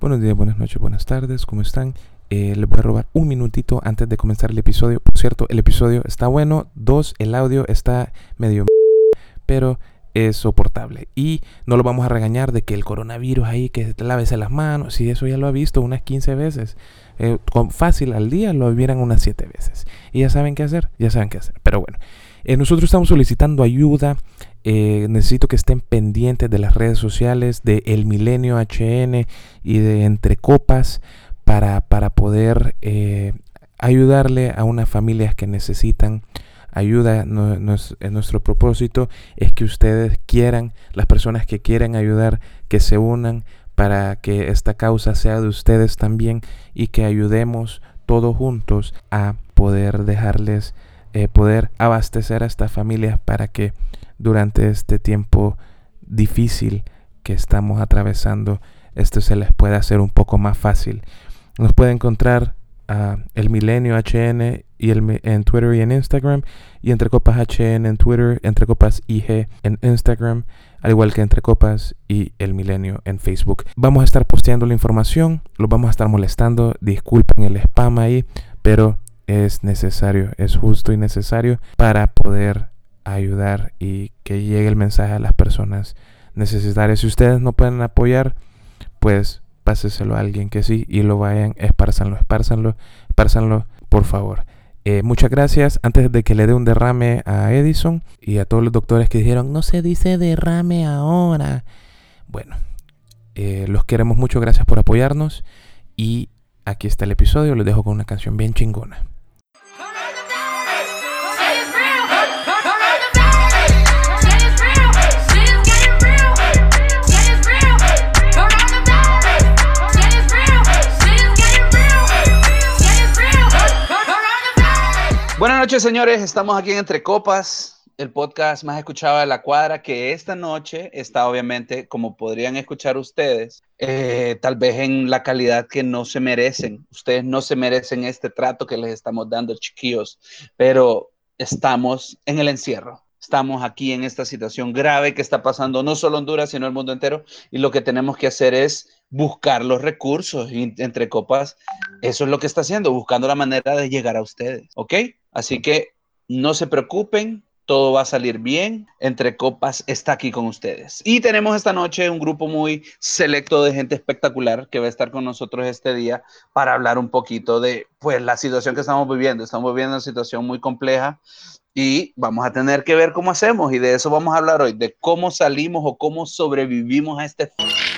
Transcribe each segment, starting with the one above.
Buenos días, buenas noches, buenas tardes, ¿cómo están? Eh, les voy a robar un minutito antes de comenzar el episodio. Por cierto, el episodio está bueno. Dos, el audio está medio... Pero es soportable. Y no lo vamos a regañar de que el coronavirus ahí, que lávese las manos. Si eso ya lo ha visto unas 15 veces. Eh, con fácil al día lo vieran unas 7 veces. Y ya saben qué hacer, ya saben qué hacer. Pero bueno, eh, nosotros estamos solicitando ayuda. Eh, necesito que estén pendientes de las redes sociales de El Milenio HN y de Entre Copas para, para poder ayudarle a unas familias que necesitan ayuda. No, nuestro propósito es que ustedes quieran, las personas que quieren ayudar, que se unan para que esta causa sea de ustedes también y que ayudemos todos juntos a poder dejarles, eh, poder abastecer a estas familias para que durante este tiempo difícil que estamos atravesando, esto se les pueda hacer un poco más fácil. Nos puede encontrar el Milenio HN y el, en Twitter y en Instagram. Y Entre Copas HN en Twitter, Entre Copas IG en Instagram, al igual que Entre Copas y El Milenio en Facebook. Vamos a estar posteando la información, los vamos a estar molestando. Disculpen el spam ahí, pero es necesario, es justo y necesario para poder ayudar y que llegue el mensaje a las personas necesitarias. Si ustedes no pueden apoyar, pues páseselo a alguien que sí y lo vayan, espárzanlo, espárzanlo, espárzanlo, por favor. Eh, muchas gracias. Antes de que le dé un derrame a Edison y a todos los doctores que dijeron, no se dice derrame ahora. Bueno, eh, los queremos mucho. Gracias por apoyarnos. Y aquí está el episodio. Los dejo con una canción bien chingona. Buenas noches, señores. Estamos aquí en Entre Copas, el podcast más escuchado de la cuadra, que esta noche está obviamente, como podrían escuchar ustedes, eh, tal vez en la calidad que no se merecen. Ustedes no se merecen este trato que les estamos dando, chiquillos, pero estamos en el encierro. Estamos aquí en esta situación grave que está pasando no solo Honduras, sino el mundo entero, y lo que tenemos que hacer es buscar los recursos y entre copas. Eso es lo que está haciendo, buscando la manera de llegar a ustedes, ¿ok? Así que no se preocupen, todo va a salir bien. Entre Copas está aquí con ustedes. Y tenemos esta noche un grupo muy selecto de gente espectacular que va a estar con nosotros este día para hablar un poquito de pues la situación que estamos viviendo. Estamos viviendo una situación muy compleja y vamos a tener que ver cómo hacemos y de eso vamos a hablar hoy, de cómo salimos o cómo sobrevivimos a este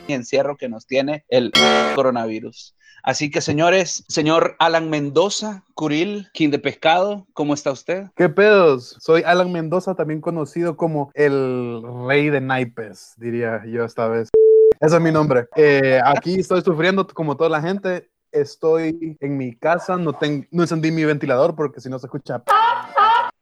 encierro que nos tiene el coronavirus. Así que, señores, señor Alan Mendoza, Curil, King de Pescado, ¿cómo está usted? ¿Qué pedos? Soy Alan Mendoza, también conocido como el rey de naipes, diría yo esta vez. Ese es mi nombre. Eh, aquí estoy sufriendo como toda la gente. Estoy en mi casa, no, tengo, no encendí mi ventilador porque si no se escucha.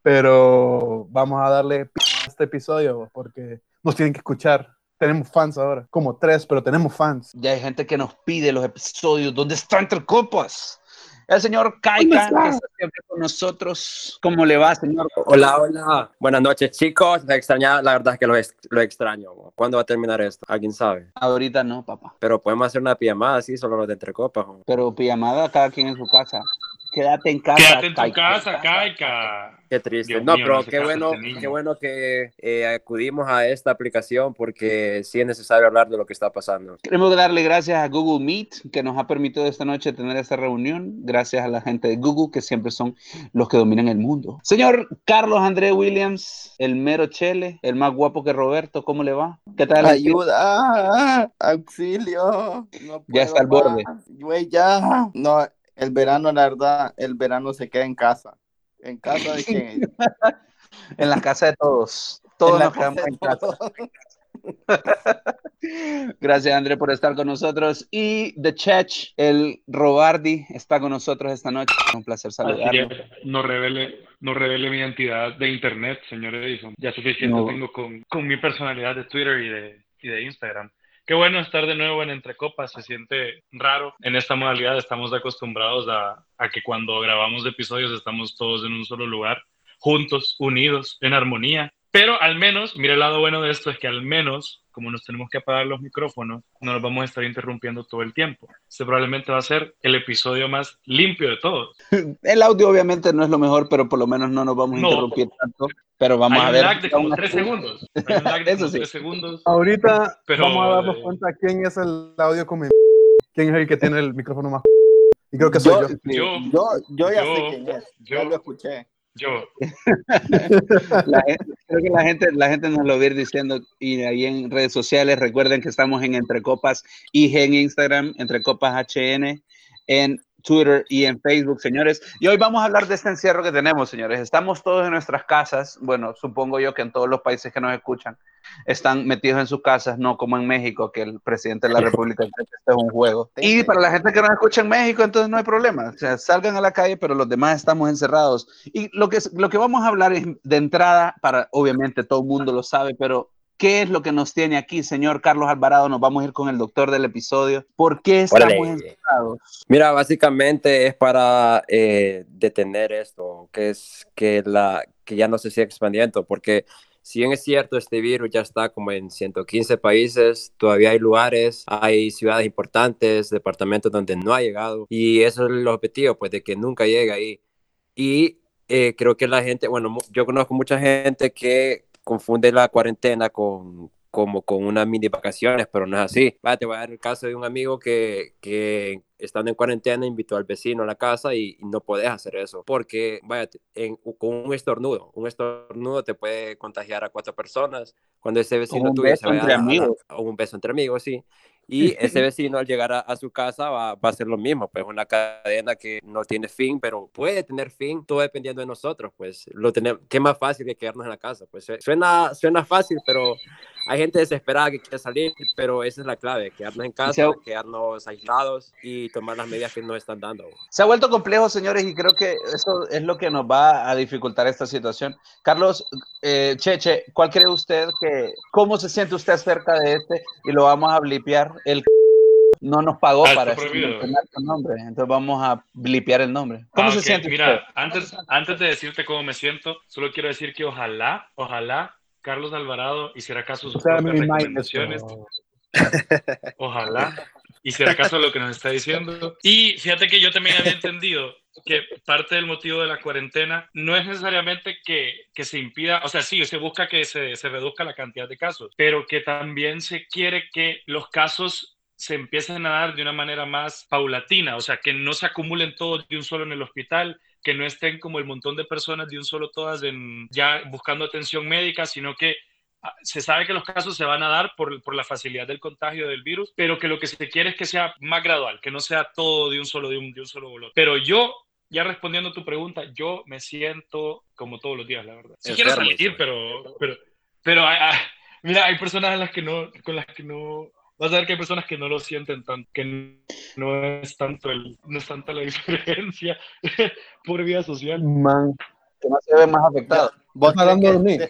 Pero vamos a darle a este episodio porque nos tienen que escuchar tenemos fans ahora, como tres, pero tenemos fans. Ya hay gente que nos pide los episodios. ¿Dónde está entre copas? El señor Kaika, que está siempre con nosotros. ¿Cómo le va, señor? Hola, hola. Buenas noches, chicos. Me extraña, la verdad es que lo, lo extraño. ¿Cuándo va a terminar esto? ¿Alguien sabe? Ahorita no, papá. Pero podemos hacer una pijamada así, solo los de entre copas. Pero pijamada cada quien en su casa. Quédate en casa. Quédate en tu casa, Kaika. Qué triste. no, pero qué bueno, qué bueno que eh, acudimos a esta aplicación porque sí es necesario hablar de lo que está pasando. Queremos darle gracias a Google Meet que nos ha permitido esta noche tener esta reunión. Gracias a la gente de Google que siempre son los que dominan el mundo. Señor Carlos André Williams, el mero chele, el más guapo que Roberto, ¿cómo le va? ¿Qué tal? Ayuda, auxilio. ya está al borde. Güey, ya. No, el verano, la verdad, el verano se queda en casa. ¿En casa de quién? en la casa de todos. Todos nos quedamos en casa. Gracias, André, por estar con nosotros. Y The Chech, el Robardi, está con nosotros esta noche. Un placer saludarlo. No revele, no revele mi identidad de internet, señor Edison. Ya suficiente tengo con, con, mi personalidad de Twitter y de, y de Instagram. Qué bueno estar de nuevo en Entre Copas, se siente raro. En esta modalidad estamos acostumbrados a, a que cuando grabamos episodios estamos todos en un solo lugar, juntos, unidos, en armonía. Pero al menos, mire el lado bueno de esto, es que al menos como nos tenemos que apagar los micrófonos, no nos vamos a estar interrumpiendo todo el tiempo. Este probablemente va a ser el episodio más limpio de todos. El audio obviamente no es lo mejor, pero por lo menos no nos vamos a interrumpir tanto. Pero vamos Hay a un ver. lag de como tres segundos. Hay un lag de Eso como sí. tres segundos. Ahorita Pero, vamos a darnos eh, cuenta quién es el audio con quién es el que tiene el micrófono más y creo que soy yo. Yo, Yo, yo ya Yo- sé quién es. Ya yo- lo escuché. Yo, La gente- creo que la gente, la gente nos lo va a ir diciendo y ahí en redes sociales recuerden que estamos en Entre Copas IG en Instagram, Entre Copas HN en Twitter y en Facebook, señores. Y hoy vamos a hablar de este encierro que tenemos, señores. Estamos todos en nuestras casas. Bueno, supongo yo que en todos los países que nos escuchan están metidos en sus casas, no como en México, que el presidente de la República esto es un juego. Y para la gente que no escucha en México, entonces no hay problema. O sea, salgan a la calle, pero los demás estamos encerrados. Y lo que, lo que vamos a hablar es de entrada, para obviamente todo el mundo lo sabe, pero ¿qué es lo que nos tiene aquí, señor Carlos Alvarado? Nos vamos a ir con el doctor del episodio. ¿Por qué estamos encerrados? Mira, básicamente es para eh, detener esto, que es que, la, que ya no se siga expandiendo, porque si bien es cierto, este virus ya está como en 115 países, todavía hay lugares, hay ciudades importantes, departamentos donde no ha llegado, y eso es el objetivo, pues de que nunca llegue ahí. Y eh, creo que la gente, bueno, yo conozco mucha gente que confunde la cuarentena con como con unas mini vacaciones, pero no es así. Va, te voy a dar el caso de un amigo que, que estando en cuarentena invitó al vecino a la casa y, y no podés hacer eso porque, vaya, en- con un estornudo, un estornudo te puede contagiar a cuatro personas cuando ese vecino tuyo se vaya a- un beso entre amigos, sí. Y ese vecino al llegar a, a su casa va, va a hacer lo mismo, pues una cadena que no tiene fin, pero puede tener fin, todo dependiendo de nosotros, pues lo tenemos, qué más fácil que quedarnos en la casa, pues su- suena, suena fácil, pero hay gente desesperada que quiere salir, pero esa es la clave, quedarnos en casa, se- quedarnos aislados y tomar las medidas que nos están dando. Se ha vuelto complejo, señores, y creo que eso es lo que nos va a dificultar esta situación. Carlos, eh, Cheche, ¿cuál cree usted que, cómo se siente usted acerca de este? Y lo vamos a blipear. El no nos pagó Ah, para mencionar su nombre, entonces vamos a blipear el nombre. ¿Cómo Ah, se siente? Mira, antes, antes de decirte cómo me siento, solo quiero decir que ojalá, ojalá Carlos Alvarado hiciera caso a sus O sea, recomendaciones. Ojalá hiciera caso a lo que nos está diciendo. Y fíjate que yo también había entendido que parte del motivo de la cuarentena no es necesariamente que, que se impida, o sea, sí, se busca que se, se reduzca la cantidad de casos, pero que también se quiere que los casos se empiecen a dar de una manera más paulatina, o sea, que no se acumulen todos de un solo en el hospital, que no estén como el montón de personas de un solo todas en, ya buscando atención médica, sino que se sabe que los casos se van a dar por, por la facilidad del contagio del virus, pero que lo que se quiere es que sea más gradual, que no sea todo de un solo, de un, de un solo bolón. Pero yo, ya respondiendo a tu pregunta, yo me siento como todos los días, la verdad. Si quiero salir, sí. pero, pero, pero hay- hay- mira, hay personas las que no, con las que no, vas a ver que hay personas que no lo sienten tanto, que no es tanto el, no es tanta la diferencia por vía social. Man, Que no se ve más afectado. ¿Vos ¿Estás crees hablando de mí?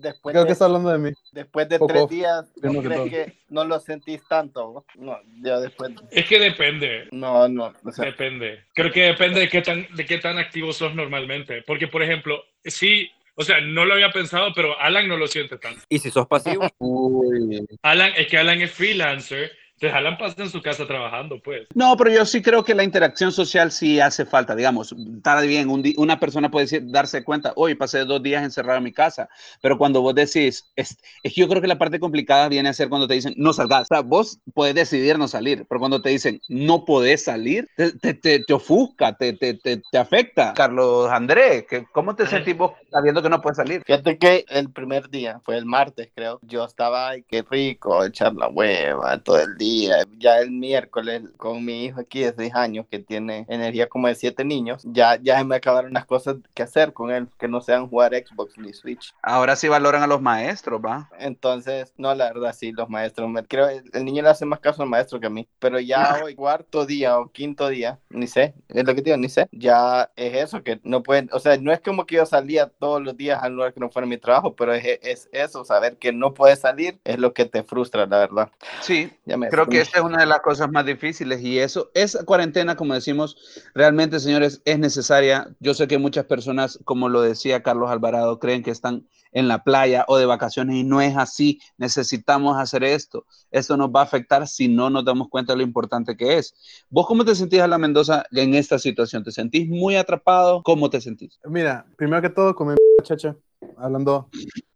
De- después, creo de, que está hablando de mí. después de Poco tres días, ¿no que crees todo. que no lo sentís tanto? No, ya después. Es que depende, No, no. O sea, Depende. Creo que depende de qué tan, de qué tan activo sos normalmente. Porque, por ejemplo, sí, o sea, no lo había pensado, pero Alan no lo siente tanto. Y si sos pasivo, Uy. Alan, es que Alan es freelancer, entonces Alan pasa en su casa trabajando, pues. No, pero yo sí creo que la interacción social sí hace falta. Digamos, está bien, un una persona puede decir- darse cuenta, hoy pasé dos días encerrado en mi casa, pero cuando vos decís, es, es que yo creo que la parte complicada viene a ser cuando te dicen, no salgas. O sea, vos puedes decidir no salir, pero cuando te dicen, no podés salir, te, te, te, te ofusca, te, te, te, te afecta. Carlos André, ¿qué- ¿cómo te sentís vos sabiendo que no puedes salir? Fíjate que el primer día, fue el martes creo, yo estaba, ay, qué rico, echar la hueva todo el día. Ya el miércoles con mi hijo aquí de 6 años que tiene energía como de 7 niños, ya, ya se me acabaron las cosas que hacer con él, que no sean jugar Xbox ni Switch. Ahora sí valoran a los maestros, ¿va? Entonces, no, la verdad, sí, los maestros, me, creo el, niño le hace más caso al maestro que a mí, pero ya hoy, cuarto día o quinto día, ni sé, es lo que digo, ni sé, ya es eso, que no pueden, o sea, no es como que yo salía todos los días al lugar que no fuera mi trabajo, pero es, es eso, saber que no puedes salir es lo que te frustra, la verdad. Sí, Ya me creo creo que esta es una de las cosas más difíciles y eso, esa cuarentena, como decimos, realmente, señores, es necesaria. Yo sé que muchas personas, como lo decía Carlos Alvarado, creen que están en la playa o de vacaciones y no es así. Necesitamos hacer esto. Esto nos va a afectar si no nos damos cuenta de lo importante que es. ¿Vos cómo te sentís, a la Mendoza, en esta situación? ¿Te sentís muy atrapado? ¿Cómo te sentís? Mira, primero que todo, como chacha, hablando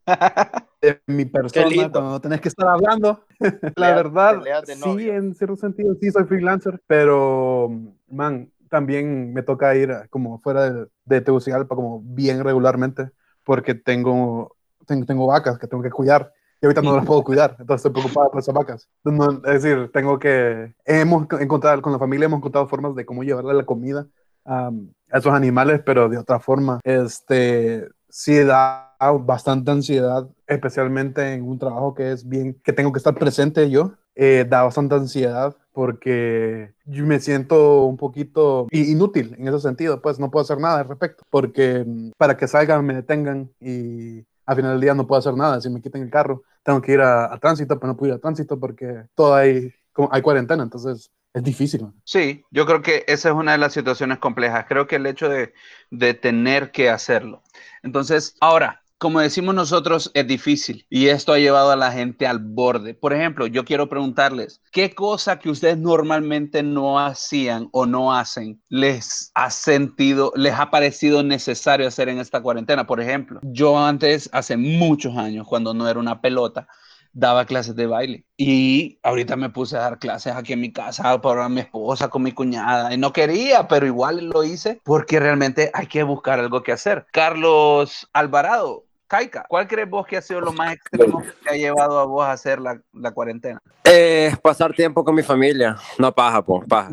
de mi persona, cuando tenés que estar hablando. la verdad, sí, en cierto sentido, sí soy freelancer, pero, man, también me toca ir como fuera de, de Tegucigalpa como bien regularmente porque tengo, tengo, tengo, vacas que tengo que cuidar y ahorita no las puedo cuidar, entonces estoy preocupado por esas vacas. es decir, tengo que, hemos encontrado, con la familia hemos encontrado formas de cómo llevarle la comida a esos animales, pero de otra forma, este, sí da bastante ansiedad, especialmente en un trabajo que es bien, que tengo que estar presente yo, eh, da bastante ansiedad porque yo me siento un poquito inútil en ese sentido, pues no puedo hacer nada al respecto, porque mm, para que salgan me detengan y al final del día no puedo hacer nada, si me quiten el carro tengo que ir a, tránsito, pero no puedo ir a tránsito porque todo hay, hay cuarentena, entonces es difícil. Sí, yo creo que esa es una de las situaciones complejas, creo que el hecho de, de tener que hacerlo. Entonces, ahora, como decimos nosotros, es difícil y esto ha llevado a la gente al borde. Por ejemplo, yo quiero preguntarles, ¿qué cosa que ustedes normalmente no hacían o no hacen les ha sentido, les ha parecido necesario hacer en esta cuarentena? Por ejemplo, yo antes, hace muchos años, cuando no era una pelota, daba clases de baile y ahorita me puse a dar clases aquí en mi casa para mi esposa, con mi cuñada y no quería, pero igual lo hice porque realmente hay que buscar algo que hacer. Carlos Alvarado, Kaika, ¿cuál crees vos que ha sido lo más extremo que te ha llevado a vos a hacer la, la cuarentena? Eh, pasar tiempo con mi familia, no paja, po, paja.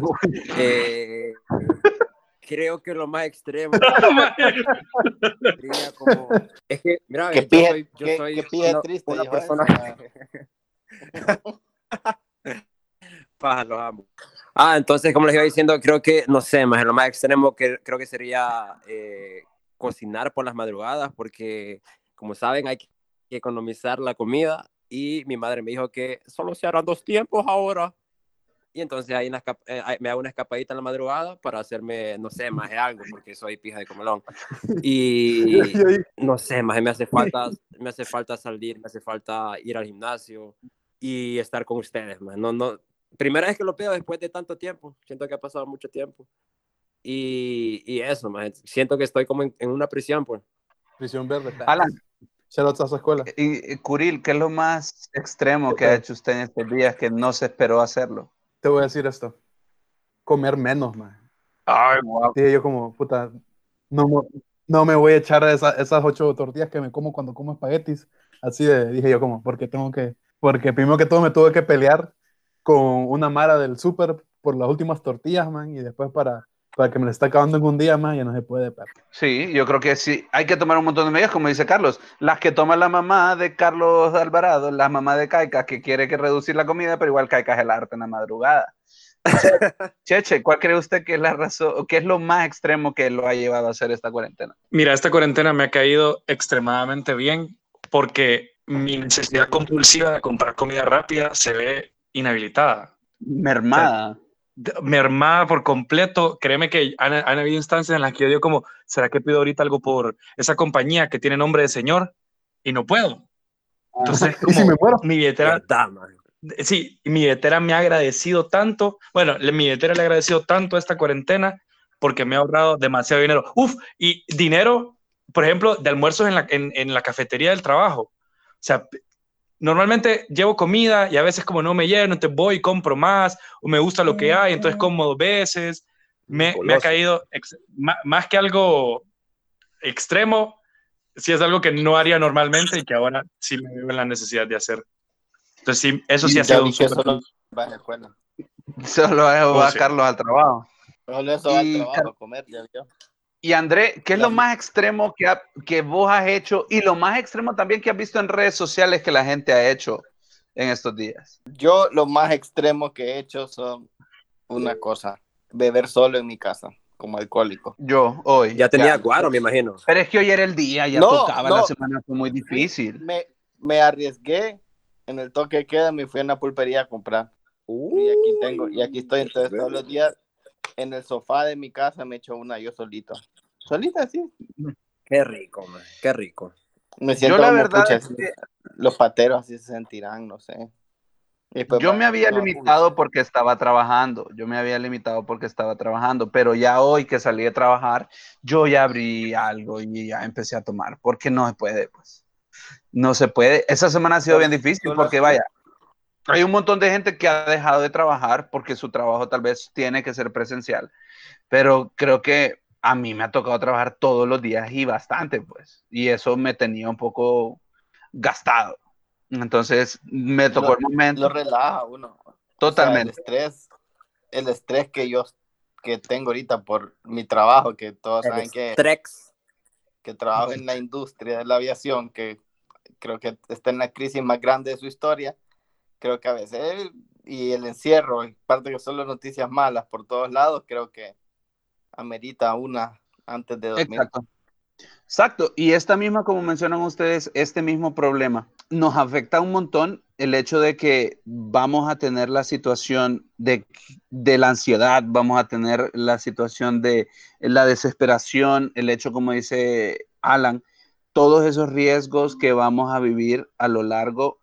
eh, creo que lo más extremo sería como... Es que, mira, yo soy, yo qué, soy qué una, triste, una persona... paja, los amo. Ah, entonces, como les iba diciendo, creo que, no sé, más lo más extremo que creo que sería eh, cocinar por las madrugadas, porque como saben, hay que economizar la comida y mi madre me dijo que solo se harán dos tiempos ahora. Y entonces ahí eh, me hago una escapadita en la madrugada para hacerme, no sé, más de algo, porque soy pija de comelón. Y no sé, más me hace falta, me hace falta salir, me hace falta ir al gimnasio y estar con ustedes, man. No, no, primera vez que lo pido después de tanto tiempo. Siento que ha pasado mucho tiempo. Y, y eso, man. Siento que estoy como en, en una prisión, pues. Prisión verde. Alan, lo a su escuela. y, y Curil, ¿qué es lo más extremo que ha hecho usted en estos días que no se esperó hacerlo? Te voy a decir esto. Comer menos, man. Ay, wow. Dije yo como, puta, no, me- no me voy a echar esa- esas ocho tortillas que me como cuando como espaguetis. Así de, dije yo como, porque tengo que, porque primero que todo me tuve que pelear con una mara del súper por las últimas tortillas, man, y después para, para que me la está acabando en un día más, ya no se puede, perro. Sí, yo creo que sí. Hay que tomar un montón de medidas, como dice Carlos. Las que toma la mamá de Carlos Alvarado, la mamá de Caica, que quiere que reducir la comida, pero igual Caica es el arte en la madrugada. Cheche, ¿cuál cree usted que es la razón, o qué es lo más extremo que lo ha llevado a hacer esta cuarentena? Mira, esta cuarentena me ha caído extremadamente bien porque mi necesidad compulsiva de comprar comida rápida se ve inhabilitada, Mermada. de- mermada por completo. Créeme que han, han habido instancias en las que yo digo como, ¿será que pido ahorita algo por esa compañía que tiene nombre de señor? Y no puedo. Entonces, ¿Y si me muero? mi billetera, sí, mi billetera me ha agradecido tanto, bueno, le- mi billetera le ha agradecido tanto esta cuarentena porque me ha ahorrado demasiado dinero. Uf, y dinero, por ejemplo, de almuerzos en la, en, en la cafetería del trabajo. O sea, normalmente llevo comida y a veces como no me lleno, entonces voy y compro más, o me gusta lo que hay, entonces como dos veces. Me, me ha caído, ex- más que algo extremo, sí es algo que no haría normalmente y que ahora sí me veo en la necesidad de hacer. Entonces sí, eso sí ha sido un que súper solo va la escuela. Solo va Oh, a sí. Carlos al trabajo. Solo eso va al trabajo a comer, ya vio. Y André, ¿qué es lo más extremo que, ha- que vos has hecho y lo más extremo también que has visto en redes sociales que la gente ha hecho en estos días? Yo lo más extremo que he hecho son una cosa, beber solo en mi casa, como alcohólico. Yo, hoy. Ya tenía guaro, me imagino. Pero es que hoy era el día, ya No, tocaba, la semana fue muy difícil. Me, me arriesgué en el toque de queda, me fui a una pulpería a comprar. y aquí tengo, y aquí estoy entonces todos los días en el sofá de mi casa me echo una yo solito. Solita, sí. Qué rico, man. Qué rico. Me siento Yo la como, verdad pucha, es que los pateros así se sentirán, no sé. Después yo me había no, limitado porque estaba trabajando, yo me había limitado porque estaba trabajando, pero ya hoy que salí de trabajar, yo ya abrí algo y ya empecé a tomar, porque no se puede, pues. No se puede. Esa semana ha sido bien difícil porque vaya, hay un montón de gente que ha dejado de trabajar porque su trabajo tal vez tiene que ser presencial, pero creo que a mí me ha tocado trabajar todos los días y bastante, pues, y eso me tenía un poco gastado. Entonces me tocó Lo- el momento. lo relaja uno. O sea, Totalmente. el estrés, el estrés que yo que tengo ahorita por mi trabajo, que todos saben que, Trex. que trabajo en la industria de la aviación, que creo que está en la crisis más grande de su historia. Creo que a veces, y el encierro, y parte que son las noticias malas por todos lados, creo que amerita una antes de dormir. Exacto. Exacto. Y esta misma, como mencionan ustedes, este mismo problema nos afecta un montón el hecho de que vamos a tener la situación de, de la ansiedad, vamos a tener la situación de la desesperación, el hecho, como dice Alan, todos esos riesgos que vamos a vivir a lo largo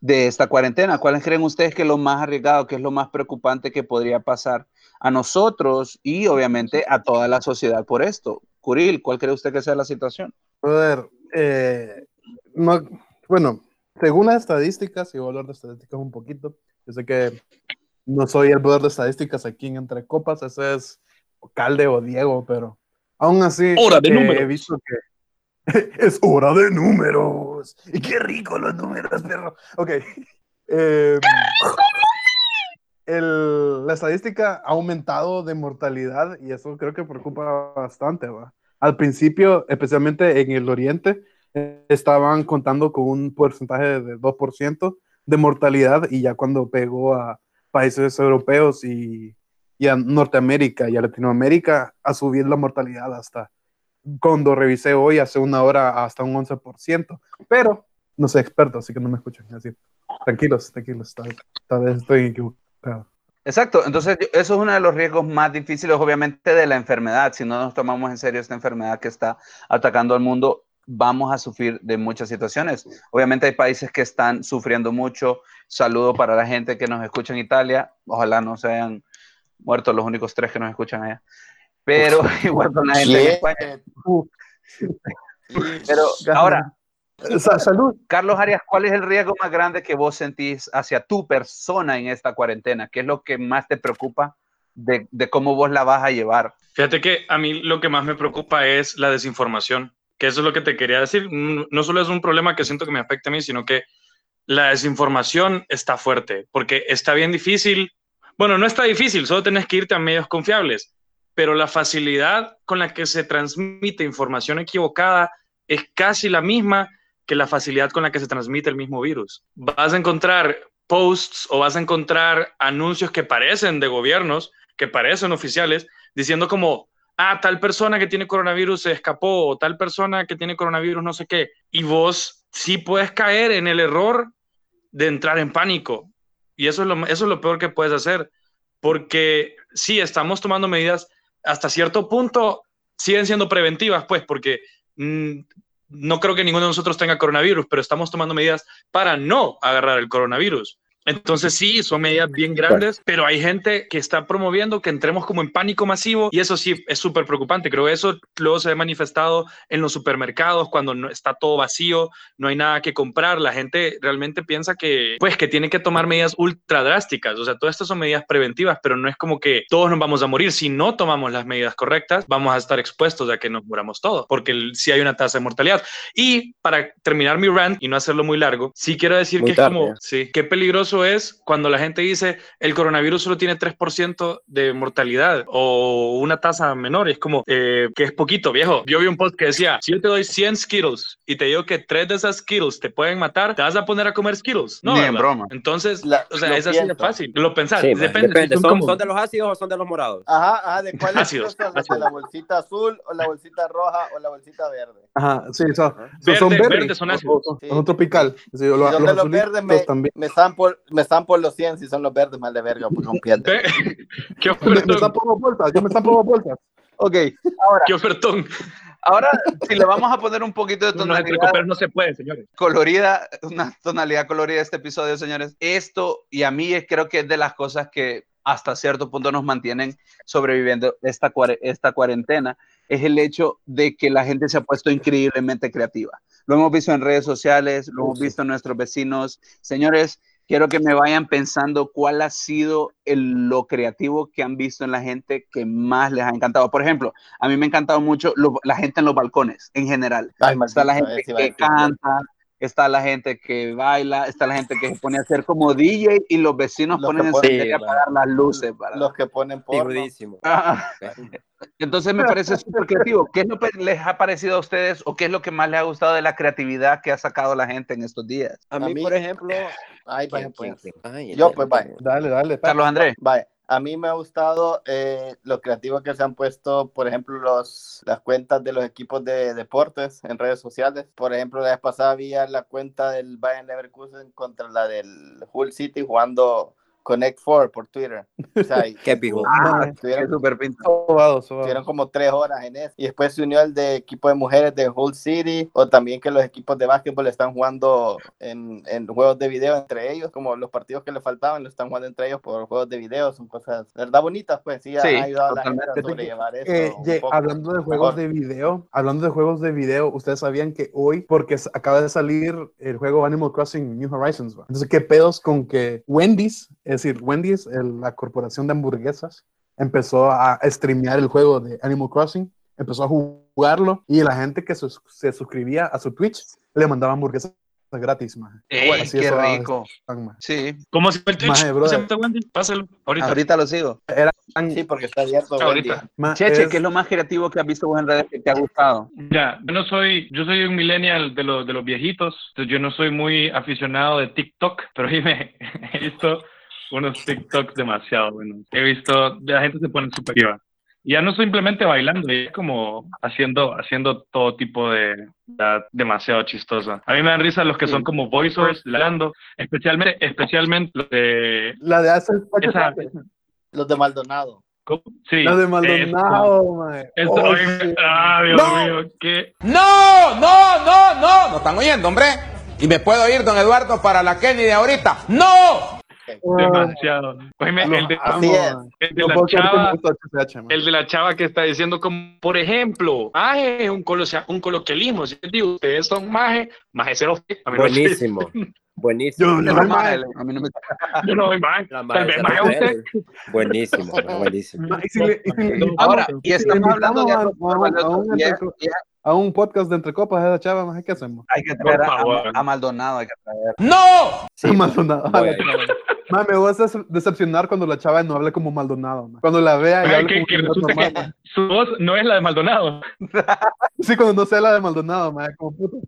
de esta cuarentena. ¿Cuáles creen ustedes que es lo más arriesgado, que es lo más preocupante que podría pasar a nosotros y obviamente a toda la sociedad por esto? Curil, ¿cuál cree usted que sea la situación? Brother, eh, no, bueno, según las estadísticas, y voy a hablar de estadísticas un poquito, yo sé que no soy el brother de estadísticas aquí en Entre Copas, ese es Calde o Diego, pero aún así Hora de eh, números. he visto que es hora de números. Y qué rico los números, perro. Ok. Eh, el- la estadística ha aumentado de mortalidad y eso creo que preocupa bastante, ¿va? Al principio, especialmente en el oriente, eh, estaban contando con un porcentaje de 2% de mortalidad y ya cuando pegó a países europeos y, y a Norteamérica y a Latinoamérica, a subir la mortalidad hasta, cuando revisé hoy, hace una hora, hasta un 11%. Pero no soy experto, así que no me escuchan. Así, tranquilos, tranquilos, tal, tal vez estoy equivocado. Exacto, entonces eso es uno de los riesgos más difíciles, obviamente, de la enfermedad. Si no nos tomamos en serio esta enfermedad que está atacando al mundo, vamos a sufrir de muchas situaciones. Obviamente hay países que están sufriendo mucho. Saludo para la gente que nos escucha en Italia. Ojalá no se hayan muerto los únicos tres que nos escuchan allá. Pero igual con la gente en. España. Pero ahora, salud. Carlos Arias, ¿cuál es el riesgo más grande que vos sentís hacia tu persona en esta cuarentena? ¿Qué es lo que más te preocupa de, de cómo vos la vas a llevar? Fíjate que a mí lo que más me preocupa es la desinformación, que eso es lo que te quería decir. No solo es un problema que siento que me afecta a mí, sino que la desinformación está fuerte, porque está bien difícil. Bueno, no está difícil, solo tenés que irte a medios confiables, pero la facilidad con la que se transmite información equivocada es casi la misma la facilidad con la que se transmite el mismo virus. Vas a encontrar posts o vas a encontrar anuncios que parecen de gobiernos, que parecen oficiales, diciendo como, ah, tal persona que tiene coronavirus se escapó, o tal persona que tiene coronavirus no sé qué, y vos sí puedes caer en el error de entrar en pánico. Y eso es lo, eso es lo peor que puedes hacer, porque sí, estamos tomando medidas hasta cierto punto, siguen siendo preventivas, pues, porque mm, no creo que ninguno de nosotros tenga coronavirus, pero estamos tomando medidas para no agarrar el coronavirus. Entonces sí, son medidas bien grandes, pero hay gente que está promoviendo que entremos como en pánico masivo y eso sí es súper preocupante. Creo que eso luego se ha manifestado en los supermercados cuando no, está todo vacío, no hay nada que comprar. La gente realmente piensa que pues que tiene que tomar medidas ultra drásticas. O sea, todas estas son medidas preventivas, pero no es como que todos nos vamos a morir. Si no tomamos las medidas correctas, vamos a estar expuestos a que nos muramos todos, porque el- sí hay una tasa de mortalidad. Y para terminar mi rant y no hacerlo muy largo, sí quiero decir Muy que tarde, es como, sí, qué peligroso es cuando la gente dice el coronavirus solo tiene 3% de mortalidad o una tasa menor. Y es como eh, que es poquito, viejo. Yo vi un post que decía, si yo te doy 100 Skittles y te digo que tres de esas Skittles te pueden matar, ¿te vas a poner a comer Skittles? No, Ni en broma. Entonces, La- o sea, es así de fácil. Lo pensás. Sí, depende. depende. ¿Son, son de los ácidos o son de los morados? Ajá, ajá, ¿de cuál es Ácidos, son? ¿De ácidos. la bolsita azul o la bolsita roja o la bolsita verde? Ajá, sí, son, son- Verde- son verdes son o- ácidos. o- Sí. Son tropical. Sí, Y lo- donde los los verdes me, también. me, por, Me están por los 100 si son los verdes, mal de verga, un pierde. ¿Qué Me, me están ofertón? por vueltas, yo me están por vueltas. Ok, ahora, ¿Qué ofertón? ahora si le vamos a poner un poquito de No, no, tonalidad coperos no se puede, señores. colorida, una tonalidad colorida de este episodio, señores, esto y a mí es- creo que es de las cosas que hasta cierto punto nos mantienen sobreviviendo esta, esta cuarentena, es el hecho de que la gente se ha puesto increíblemente creativa. Lo hemos visto en redes sociales, lo hemos visto en nuestros vecinos. Señores, quiero que me vayan pensando cuál ha sido el- lo creativo que han visto en la gente que más les ha encantado. Por ejemplo, a mí me ha encantado mucho lo- la gente en los balcones en general. Ay, Está la gente que canta, está la gente que baila, está la gente que se pone a hacer como DJ y los vecinos Los ponen en serie a Sí, apagar las luces. para- Los que ponen porno. Ah, Entonces me parece súper creativo. ¿Qué es lo que les ha parecido a ustedes o qué es lo que más les ha gustado de la creatividad que ha sacado la gente en estos días? A mí, mí- por ejemplo. Ay, ¿quién, pues. quién, quién? Ay, Yo, pues, vaya. Dale, dale. Carlos Andrés. Vaya, a mí me ha gustado eh, lo creativo que se han puesto, por ejemplo, los, las cuentas de los equipos de deportes en redes sociales. Por ejemplo, la vez pasada había la cuenta del Bayern Leverkusen contra la del Hull City jugando Connect Four por Twitter. O sea, y- Qué pijo. Ah, estuvieron, sobado. estuvieron como tres horas en eso. Y después se unió el de equipo de mujeres de Hull City, o también que los equipos de básquetbol están jugando en, en juegos de video entre ellos, como los partidos que le faltaban, lo están jugando entre ellos por juegos de video, son cosas, ¿verdad? Bonitas, pues sí, Sí, ha ayudado a la gente a sobrellevar eso. Eh, un ye- poco hablando de juegos mejor. de video, hablando de juegos de video, ustedes sabían que hoy, porque acaba de salir el juego Animal Crossing New Horizons, ¿va? entonces, ¿qué pedos con que Wendy's, es decir, Wendy's, el- la corporación de hamburguesas, empezó a streamear el juego de Animal Crossing, empezó a jugarlo y la gente que sus- se suscribía a su Twitch le mandaba hamburguesas gratis, man. Ey, Así qué eso va, rico. man. Sí, ¿Cómo se llama el Twitch? Maje, ¿Cómo brother. se llama Wendy? Pásalo. Ahorita. ahorita lo sigo. Sí, porque está abierto. Ahorita. Ma- Cheche, es- ¿qué es lo más creativo que has visto vos en redes que te ha gustado? Ya, yo no soy, yo soy un millennial de los de los viejitos, entonces yo no soy muy aficionado de TikTok, pero sí me he visto unos TikToks demasiado buenos. He visto, la gente se pone súper. Ya no simplemente bailando, es como haciendo, haciendo todo tipo de, ya, demasiado chistoso. A mí me dan risa los que son como voiceovers, hablando, especialmente, especialmente los de, la de hace esa, Los de Maldonado. ¿cómo? sí, la de. Maldonado, man. Eso, Oh, shit. ah, Dios mío, qué, No, no, no, no. ¿No están oyendo, hombre? Y me puedo ir, don Eduardo, para la Kenny de ahorita. ¡No! demasiado. Oíme, el de, Así es. el de No la chava, man. el de la chava que está diciendo como, por ejemplo, maje es un, colosia- un coloquialismo. Si digo, ustedes son maje, maje cero. Buenísimo. Buenísimo. Yo no, Eso es man. mal, a mí no me- Yo no soy maje. La Tal madre vez de maje usted. Buenísimo, buenísimo. Ma, y si le- y si le invitamos- Ahora, y estamos hablando de a- a- a un a podcast de Entre Copas, esa chava, más ¿qué hacemos? hay que traer a, a Maldonado, hay que traer. ¡No! Sí, Maldonado. voy a ir. Ma, me vas a decepcionar cuando la chava no hable como Maldonado. ma. Cuando la vea y hable que, como que normal, que su voz no es la de Maldonado. Sí, cuando no sea la de Maldonado, ma, como puto.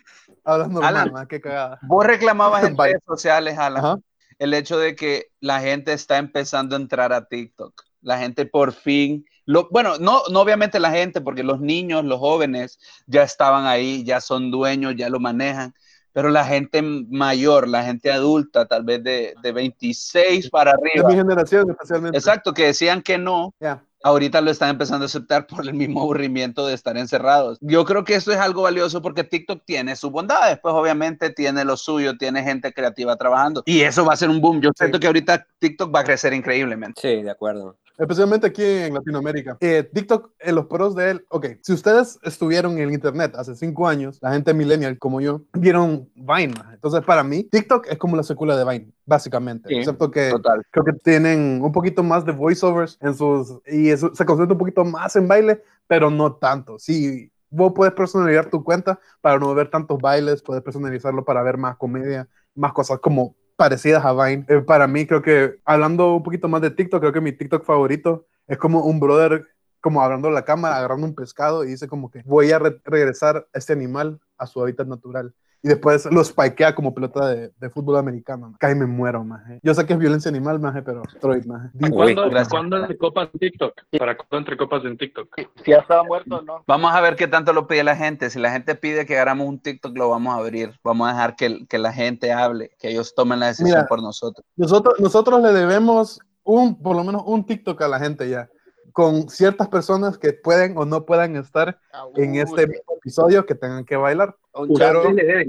Hablas normal, Alan. qué cagada. Vos reclamabas en redes sociales, Alan, Ajá. el hecho de que la gente está empezando a entrar a TikTok. La gente por fin, lo, bueno, no, no obviamente la gente, porque los niños, los jóvenes ya estaban ahí, ya son dueños, ya lo manejan, pero la gente mayor, la gente adulta, tal vez de, de 26 para De arriba, mi generación, especialmente. exacto, que decían que no, Ya. ahorita lo están empezando a aceptar por el mismo aburrimiento de estar encerrados. Yo creo que esto es algo valioso porque TikTok tiene sus bondades, pues obviamente tiene lo suyo, tiene gente creativa trabajando y eso va a ser un boom. Yo siento que ahorita TikTok va a crecer increíblemente. Sí, de acuerdo. Especialmente aquí en Latinoamérica. Eh, TikTok, eh, los pros de él, ok, si ustedes estuvieron en el internet hace cinco años, la gente millennial como yo, vieron Vine. Entonces, para mí, TikTok es como la secuela de Vine, básicamente. Sí, excepto que Total. creo que tienen un poquito más de voiceovers en sus, y eso, se concentra un poquito más en baile, pero no tanto. Sí, vos puedes personalizar tu cuenta para no ver tantos bailes, puedes personalizarlo para ver más comedia, más cosas como parecidas a Vine. Eh, para mí, creo que hablando un poquito más de TikTok, creo que mi TikTok favorito es como un brother, como hablando a la cámara, agarrando un pescado y dice como que voy a re- regresar a este animal a su hábitat natural. Y después lo spikea como pelota de, de fútbol americano. man. Casi me muero, maje. Yo sé que es violencia animal, maje, pero Detroit, maje. ¿Cuándo. ¿cuándo entre copas en TikTok? ¿Para cuándo entre copas en TikTok? Si ya estaba muerto o no. Vamos a ver qué tanto lo pide la gente. Si la gente pide que hagamos un TikTok, lo vamos a abrir. Vamos a dejar que, que la gente hable, que ellos tomen la decisión Mira. por nosotros. Nosotros, nosotros le debemos un, por lo menos un TikTok a la gente ya, con ciertas personas que pueden o no puedan estar en este mismo episodio que tengan que bailar. Un Pero- le.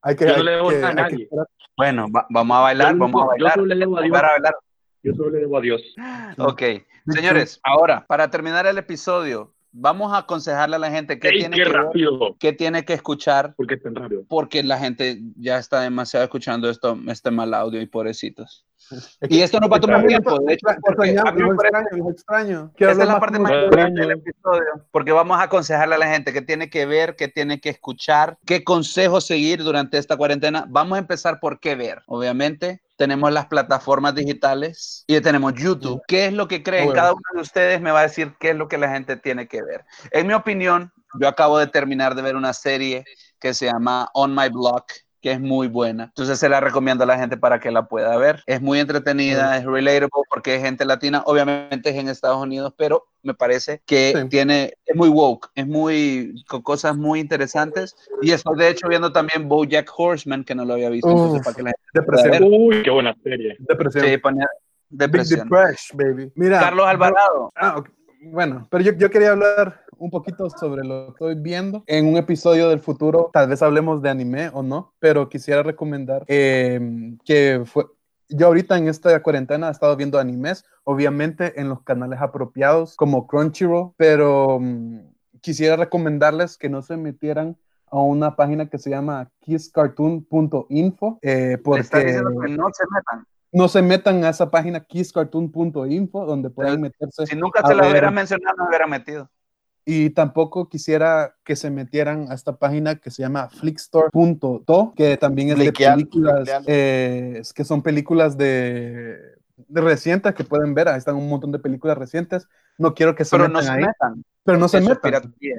Hay que, Yo no hay le debo que- a. Bueno, va- vamos a bailar, Yo vamos a yo bailar. solo le debo a Dios. Bailar, a bailar. Yo solo le debo a Dios. Ok, señores, ahora, para terminar el episodio, vamos a aconsejarle a la gente qué ¡Ey, tiene qué que qué tiene que escuchar, ¿Por qué tan rápido? porque la gente ya está demasiado escuchando esto, este mal audio y pobrecitos. Es Y esto no va a tomar tiempo, de hecho, porque extraño, Esa es la parte más importante del episodio, porque vamos a aconsejarle a la gente qué tiene que ver, qué tiene que escuchar, qué consejos seguir durante esta cuarentena. Vamos a empezar por qué ver. Obviamente, tenemos las plataformas digitales y tenemos YouTube. ¿Qué es lo que creen? Bueno. Cada uno de ustedes me va a decir qué es lo que la gente tiene que ver. En mi opinión, yo acabo de terminar de ver una serie que se llama On My Block que es muy buena. Entonces se la recomiendo a la gente para que la pueda ver. Es muy entretenida, es relatable porque es gente latina, obviamente es en Estados Unidos, pero me parece que Sí. tiene, es muy woke, es muy, con cosas muy interesantes. Y estoy de hecho viendo también BoJack Horseman, que no lo había visto, entonces Uf. para que la gente Depresión. Uy, qué buena serie. Depresión. se ponga Big depresión. Depression, baby. Mira, Carlos Alvarado. Ah, ok. Bueno, pero yo, yo quería hablar un poquito sobre lo que estoy viendo. En un episodio del futuro, tal vez hablemos de anime o no, pero quisiera recomendar eh, que fue... Yo ahorita en esta cuarentena he estado viendo animes, obviamente en los canales apropiados como Crunchyroll, pero mm, quisiera recomendarles que no se metieran a una página que se llama kisscartoon.info eh, está porque diciendo que no se metan. no se metan a esa página kisscartoon.info donde pueden meterse Si nunca se la hubiera mencionado, no hubiera metido. Y tampoco quisiera que se metieran a esta página que se llama flickstore.to, que también es de películas, eh, que son películas de, de recientes que pueden ver, ahí están un montón de películas recientes, no quiero que se Pero metan no se ahí, metan. pero no se Eso es metan, piratería.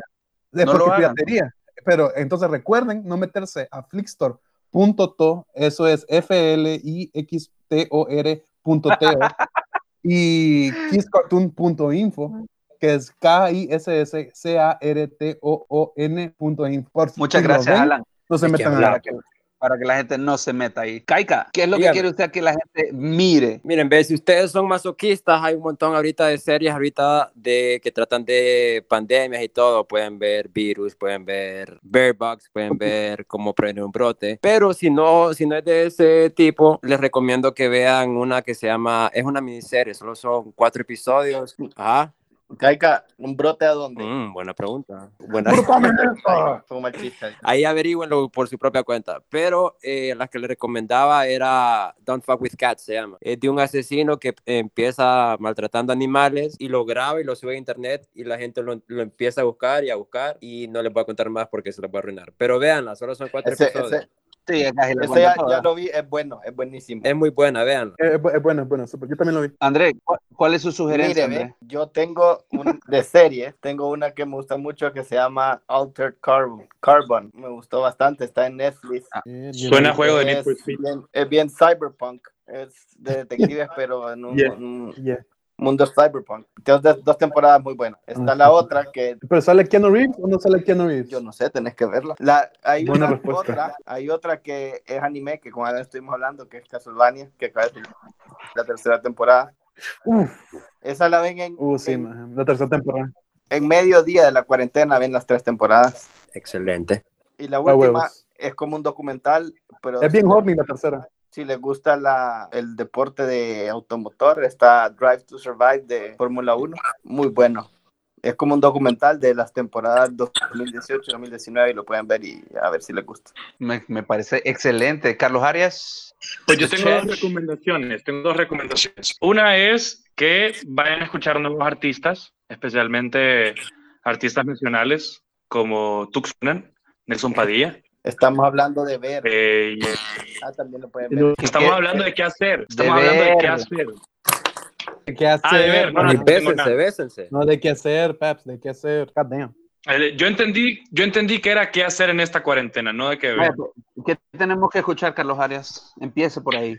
es no porque lo hagan. piratería, pero entonces recuerden no meterse a flickstore.to, eso es F-L-I-X-T-O-R.to y kisscartoon.info que es K-I-S-S-C-A-R-T-O-O-N.info. Muchas gracias, Alan. No se metan ahí. Para que, para que la gente no se meta ahí. Kaika, ¿qué es lo que quiere usted que la gente mire? Miren, ve, si ustedes son masoquistas, hay un montón ahorita de series ahorita de que tratan de pandemias y todo. Pueden ver virus, pueden ver bear bugs, pueden ver cómo prevenir un brote. Pero si no, si no es de ese tipo, les recomiendo que vean una que se llama, es una miniserie, solo son cuatro episodios. Ajá. Caica, ¿un brote a dónde? Mm, buena pregunta. Buena. Ahí averigüenlo por su propia cuenta. Pero eh, la que le recomendaba era Don't Fuck with Cats, se llama. Es de un asesino que empieza maltratando animales y lo graba y lo sube a internet y la gente lo, lo empieza a buscar y a buscar y no les voy a contar más porque se los va a arruinar. Pero véanla, solo son cuatro Ese, episodios. ese, Sí, es la ese ya, lo vi, es bueno, es buenísimo. Es muy buena, véanla. Eh, Es, bu- es bueno, es bueno. súper. Yo también lo vi. André, ¿cu- ¿cuál es su sugerencia, Mire, André? yo tengo un, de serie, tengo una que me gusta mucho que se llama Altered Carbon. Carbon. Me gustó bastante, está en Netflix. Eh, Suena a juego de Need es, bien, es bien cyberpunk. Es de detectives, pero en un, Yeah. un Yeah. Mundo cyberpunk. Dos, dos temporadas muy buenas. Está Ah. la otra que ¿Pero sale Keanu Reeves o no sale Keanu Reeves? yo no sé, tenés que verla. La, hay, Buena una, respuesta. otra, hay otra que es anime, que como ahora estuvimos hablando, que es Castlevania, que acaba de salir la tercera temporada. Uf, Esa la ven en, uh, sí, en, la tercera temporada. en medio día de la cuarentena, ven las tres temporadas. Excelente. Y la A última es como un documental, pero Es bien horny la tercera. Si les gusta la, el deporte de automotor, está Drive to Survive de Fórmula 1, muy bueno. Es como un documental de las temporadas 2018-2019 y lo pueden ver y a ver si les gusta. Me, me parece excelente. Carlos Arias. Pues yo tengo dos recomendaciones, tengo dos recomendaciones. Una es que vayan a escuchar nuevos artistas, especialmente artistas nacionales como Tuxpan, Nelson Padilla. Estamos hablando de ver, eh, ah, también lo pueden ver. estamos hablando de qué hacer, estamos De hablando de qué hacer. ¿De qué hacer? Ah, de ver, no, no, no bésense, bésense. No, de qué hacer, Peps, de qué hacer. God damn. Eh, Yo entendí, yo entendí que era qué hacer en esta cuarentena, no de qué ver. Vaya, ¿Qué tenemos que escuchar, Carlos Arias? Empiece por ahí.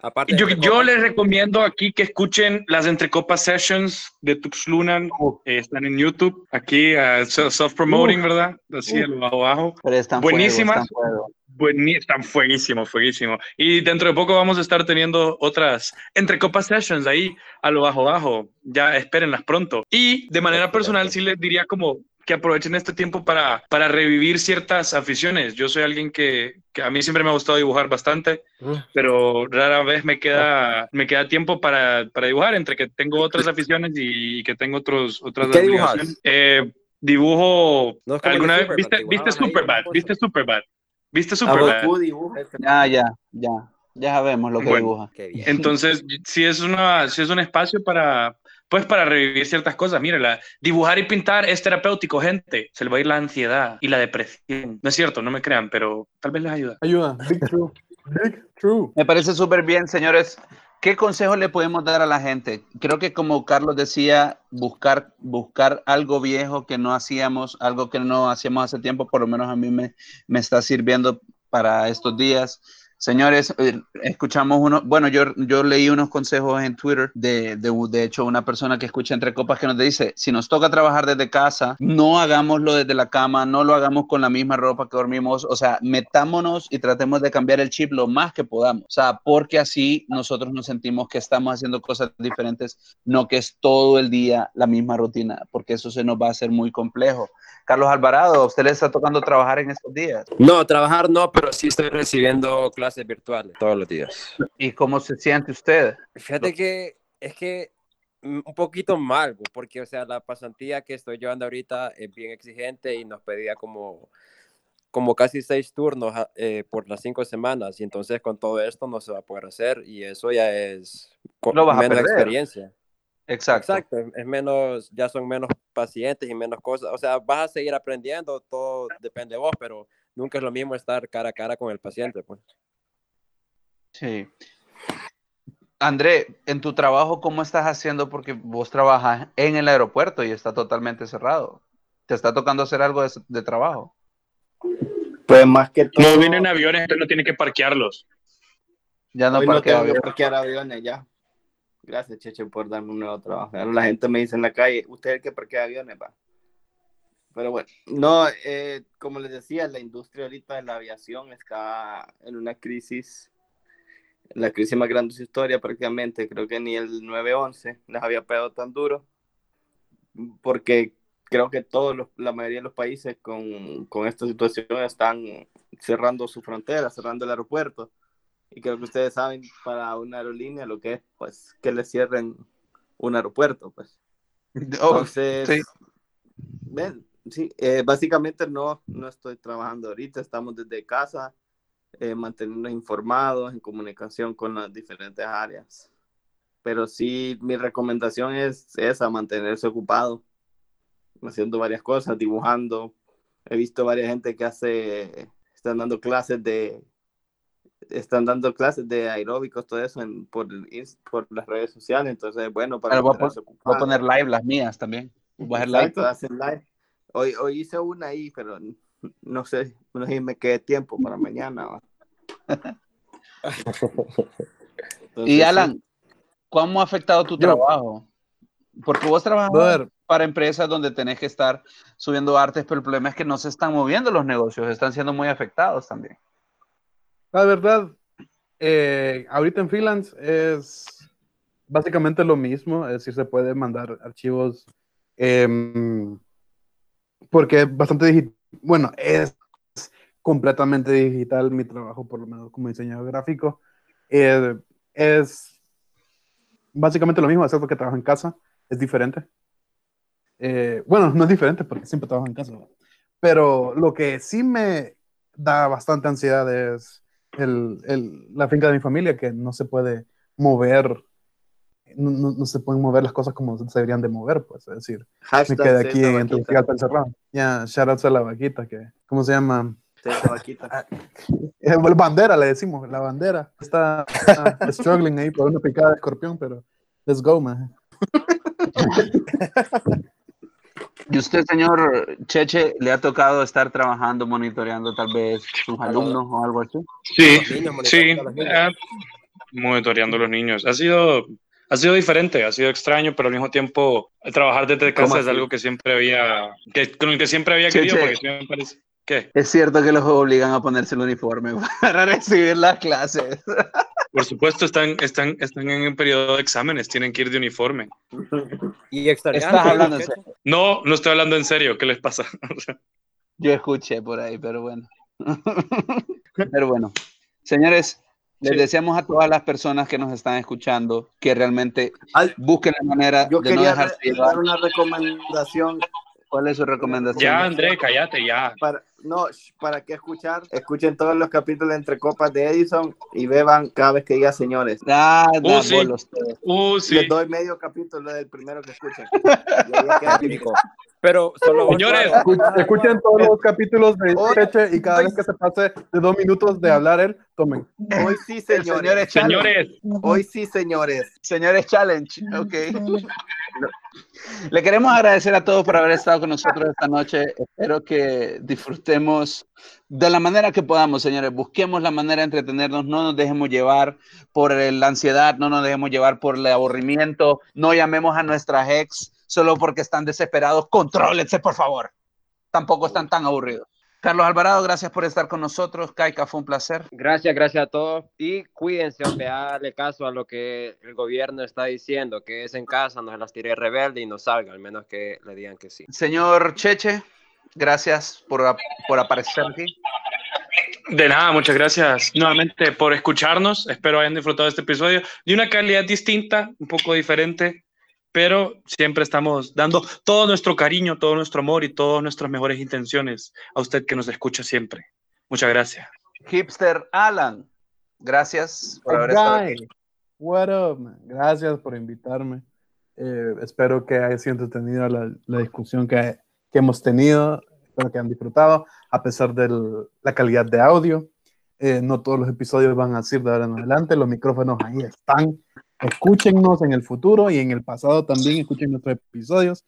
Aparte Yo, yo copas, les recomiendo aquí que escuchen las Entrecopas Sessions de Tuxlunan. eh, están en YouTube. Aquí, uh, self-promoting, Uf. ¿verdad? Así, a lo bajo, bajo. Pero están Buenísimas. fuego, están fuego. Buení- están fueguísimo, fueguísimo. Y dentro de poco vamos a estar teniendo otras Entrecopas Sessions ahí, a lo bajo, bajo. Ya espérenlas pronto. Y de manera personal, sí les diría como que aprovechen este tiempo para, para revivir ciertas aficiones. Yo soy alguien que, que a mí siempre me ha gustado dibujar bastante, pero rara vez me queda, me queda tiempo para, para dibujar, entre que tengo otras aficiones y que tengo otros, otras ¿Qué dibujas? obligaciones. Eh, dibujo No alguna vez, ¿viste, viste ahí Superbad? ¿Viste cosa. Superbad? ¿Viste A Superbad? Ese- Ya, ya, ya. Ya sabemos lo que Bueno. dibuja. Entonces, si es, una, si es un espacio para, pues, para revivir ciertas cosas. Mire, la- dibujar y pintar es terapéutico, gente. Se le va a ir la ansiedad y la depresión. No es cierto, no me crean, pero tal vez les ayuda. Ayuda. Big true. Big true. Me parece súper bien, señores. ¿Qué consejo le podemos dar a la gente? Creo que como Carlos decía, buscar, buscar algo viejo que no hacíamos, algo que no hacíamos hace tiempo, por lo menos a mí me, me está sirviendo para estos días. Señores, eh, escuchamos uno, bueno, yo, yo leí unos consejos en Twitter de, de, de hecho, una persona que escucha entre copas que nos dice, si nos toca trabajar desde casa, no hagámoslo desde la cama, no lo hagamos con la misma ropa que dormimos, o sea, metámonos y tratemos de cambiar el chip lo más que podamos, o sea, porque así nosotros nos sentimos que estamos haciendo cosas diferentes, no que es todo el día la misma rutina, porque eso se nos va a hacer muy complejo. Carlos Alvarado, ¿a usted le está tocando trabajar en estos días? No, trabajar no, pero sí estoy recibiendo clases virtuales todos los días. ¿Y cómo se siente usted? Fíjate que es que un poquito mal, porque o sea, la pasantía que estoy llevando ahorita es bien exigente y nos pedía como, como casi seis turnos a- eh, por las cinco semanas y entonces con todo esto no se va a poder hacer y eso ya es Lo vas a menos perder. experiencia. Exacto. Exacto, es- es menos, ya son menos pacientes y menos cosas. O sea, vas a seguir aprendiendo, todo depende de vos, pero nunca es lo mismo estar cara a cara con el paciente. Pues. Sí. André, en tu trabajo, ¿cómo estás haciendo? Porque vos trabajas en el aeropuerto y está totalmente cerrado. ¿Te está tocando hacer algo de, de trabajo? Pues más que todo. No vienen aviones, pero no tiene que parquearlos. Ya no hoy no parquea tengo que parquear aviones ya. Gracias, Cheche, por darme un nuevo trabajo. Ahora la gente me dice en la calle, usted es el que parquea aviones, va. Pero bueno, no, eh, como les decía, la industria ahorita de la aviación está en una crisis, la crisis más grande de su historia prácticamente. Creo que ni el 9-11 les había pegado tan duro, porque creo que todos los, la mayoría de los países con, con esta situación están cerrando su frontera, cerrando el aeropuerto. Y creo que ustedes saben para una aerolínea lo que es, pues, que le cierren un aeropuerto, pues. Oh, Entonces, sí. ven, sí, eh, básicamente no, no estoy trabajando ahorita, estamos desde casa, eh, manteniéndonos informados, en comunicación con las diferentes áreas. Pero sí, mi recomendación es esa, mantenerse ocupado, haciendo varias cosas, dibujando. He visto varias gente que hace, están dando clases de, están dando clases de aeróbicos, todo eso en, por, por las redes sociales, entonces, bueno, para Pero voy a, voy poner live las mías también. Voy a hacer live. Exacto, hacen live. Hoy, hoy hice una ahí, pero no sé, no sé si me quede tiempo para mañana. Y. Alan, ¿cómo ha afectado tu trabajo? Porque vos trabajas para empresas donde tenés que estar subiendo artes, pero el problema es que no se están moviendo los negocios, están siendo muy afectados también. La verdad, eh, ahorita en freelance es básicamente lo mismo, es decir, se puede mandar archivos em, porque es bastante digital, bueno, es completamente digital mi trabajo, por lo menos como diseñador gráfico. Eh, es básicamente lo mismo, excepto que trabajo en casa, es diferente. Eh, bueno, no es diferente porque siempre trabajo en casa, pero lo que sí me da bastante ansiedad es el- la finca de mi familia, que no se puede mover, no, no- no se pueden mover las cosas como se deberían de mover, pues, es decir, me Hashtag quedé aquí en Tegucigalpa encerrado. Ya, shout out a la vaquita, que, ¿cómo se llama? César Vaquita. Eh, bueno, bandera, le decimos, la bandera. Está, está struggling ahí por una picada de escorpión, pero let's go, man. ¿Y usted, señor Cheche, le ha tocado estar trabajando, monitoreando tal vez sus alumnos o algo así? Sí, sí, monitoreando a los niños. eh, monitoreando a los niños. Ha sido, ha sido diferente, ha sido extraño, pero al mismo tiempo trabajar desde ¿Cómo casa es algo que siempre había, que, con el que siempre había querido, sí. porque me parece. ¿Qué? Es cierto que los obligan a ponerse el uniforme para recibir las clases. Por supuesto, están, están, están en un periodo de exámenes, tienen que ir de uniforme. Y hablando en serio. No, no estoy hablando en serio, ¿qué les pasa? Yo escuché por ahí, pero bueno. Pero bueno, señores, les Sí. deseamos a todas las personas que nos están escuchando que realmente Al- busquen la manera Yo de no dejarse re- llevar. dar una recomendación ¿Cuál es su recomendación? ya, André, cállate, ya. para no para qué escuchar escuchen todos los capítulos entre copas de Edison y beban cada vez que diga señores Ah, Uh, sí. Uh, sí. les doy medio capítulo del primero que escuchen. Pero solo Señores. Escuchen, escuchen todos los capítulos de Cheche y cada vez que se pase de dos minutos de hablar él, tomen. hoy sí señores señores. Señores, hoy sí señores Señores challenge, ok. Le queremos agradecer a todos por haber estado con nosotros esta noche. Espero que de la manera que podamos, señores. Busquemos la manera de entretenernos, no nos dejemos llevar por la ansiedad, no nos dejemos llevar por el aburrimiento, no llamemos a nuestras ex solo porque están desesperados. Contrólense, por favor. Tampoco están tan aburridos. Carlos Alvarado, gracias por estar con nosotros. Kaika, fue un placer. Gracias, gracias a todos. Y cuídense, hombre, háganle caso a lo que el gobierno está diciendo, que es en casa, no se las tire rebelde y no salga, al menos que le digan que sí. Señor Cheche, gracias por, por aparecer aquí. de nada, muchas gracias nuevamente por escucharnos. Espero hayan disfrutado este episodio de una calidad distinta, un poco diferente, pero siempre estamos dando todo nuestro cariño, todo nuestro amor y todas nuestras mejores intenciones a usted que nos escucha siempre. Muchas gracias. Hipster Alan, gracias por haber estado aquí. What up, man? Gracias por invitarme. Eh, espero que haya sido entretenida la, la discusión que, que hemos tenido. Espero que hayan disfrutado, a pesar de la calidad de audio. Eh, no todos los episodios van a ser de ahora en adelante. Los micrófonos ahí están. Escúchennos en el futuro y en el pasado también. Escuchen nuestros episodios.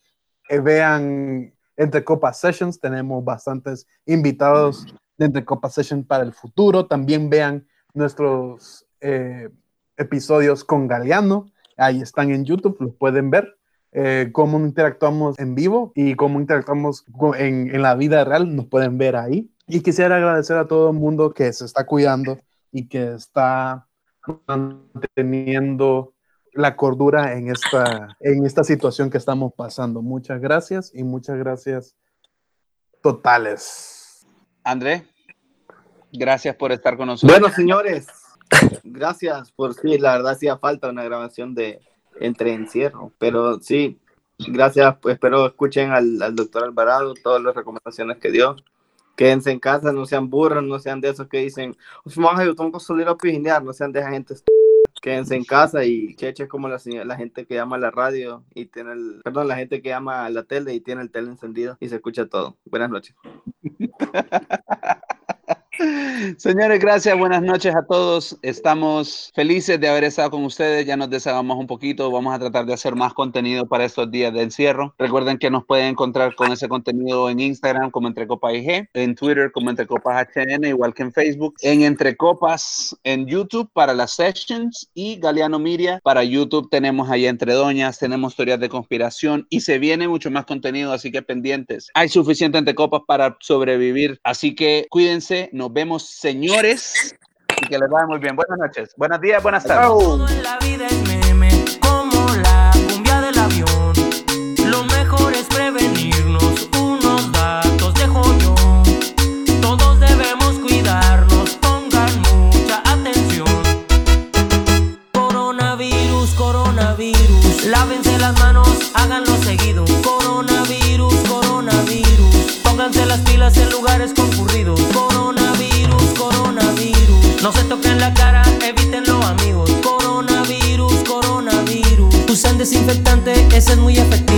Eh, vean Entre Copas Sessions. Tenemos bastantes invitados de Entre Copas Sessions para el futuro. También vean nuestros eh, episodios con Galeano. Ahí están en YouTube, los pueden ver. Eh, cómo interactuamos en vivo y cómo interactuamos en, en la vida real, nos pueden ver ahí. Y quisiera agradecer a todo el mundo que se está cuidando y que está manteniendo la cordura en esta, en esta situación que estamos pasando. Muchas gracias y muchas gracias totales. André, gracias por estar con nosotros. Bueno, señores, gracias por sí, la verdad hacía falta una grabación de entre encierro, pero sí, gracias, pues espero escuchen al, al doctor Alvarado, todas las recomendaciones que dio. Quédense en casa, no sean burros, no sean de esos que dicen, "Uf, maje, yo tengo que salir a pijinear", no sean de esa gente. Quédense en casa y cheche como la, la gente que llama a la radio y tiene el, perdón, la gente que llama a la tele y tiene el tele encendido y se escucha todo. Buenas noches. Señores, gracias, buenas noches a todos. Estamos felices de haber estado con ustedes. Ya nos deshagamos un poquito. Vamos a tratar de hacer más contenido para estos días de encierro. Recuerden que nos pueden encontrar con ese contenido en Instagram como Entre Copas IG, en Twitter como Entre Copas HN, igual que en Facebook, en Entre Copas en YouTube para las sessions y Galeano Media para YouTube. Tenemos ahí Entre Doñas, tenemos teorías de conspiración y se viene mucho más contenido, así que pendientes. Hay suficiente Entre Copas para sobrevivir, así que cuídense. Nos vemos, señores, y que les vaya muy bien. Buenas noches, buenos días, buenas tardes. ese es muy efectivo.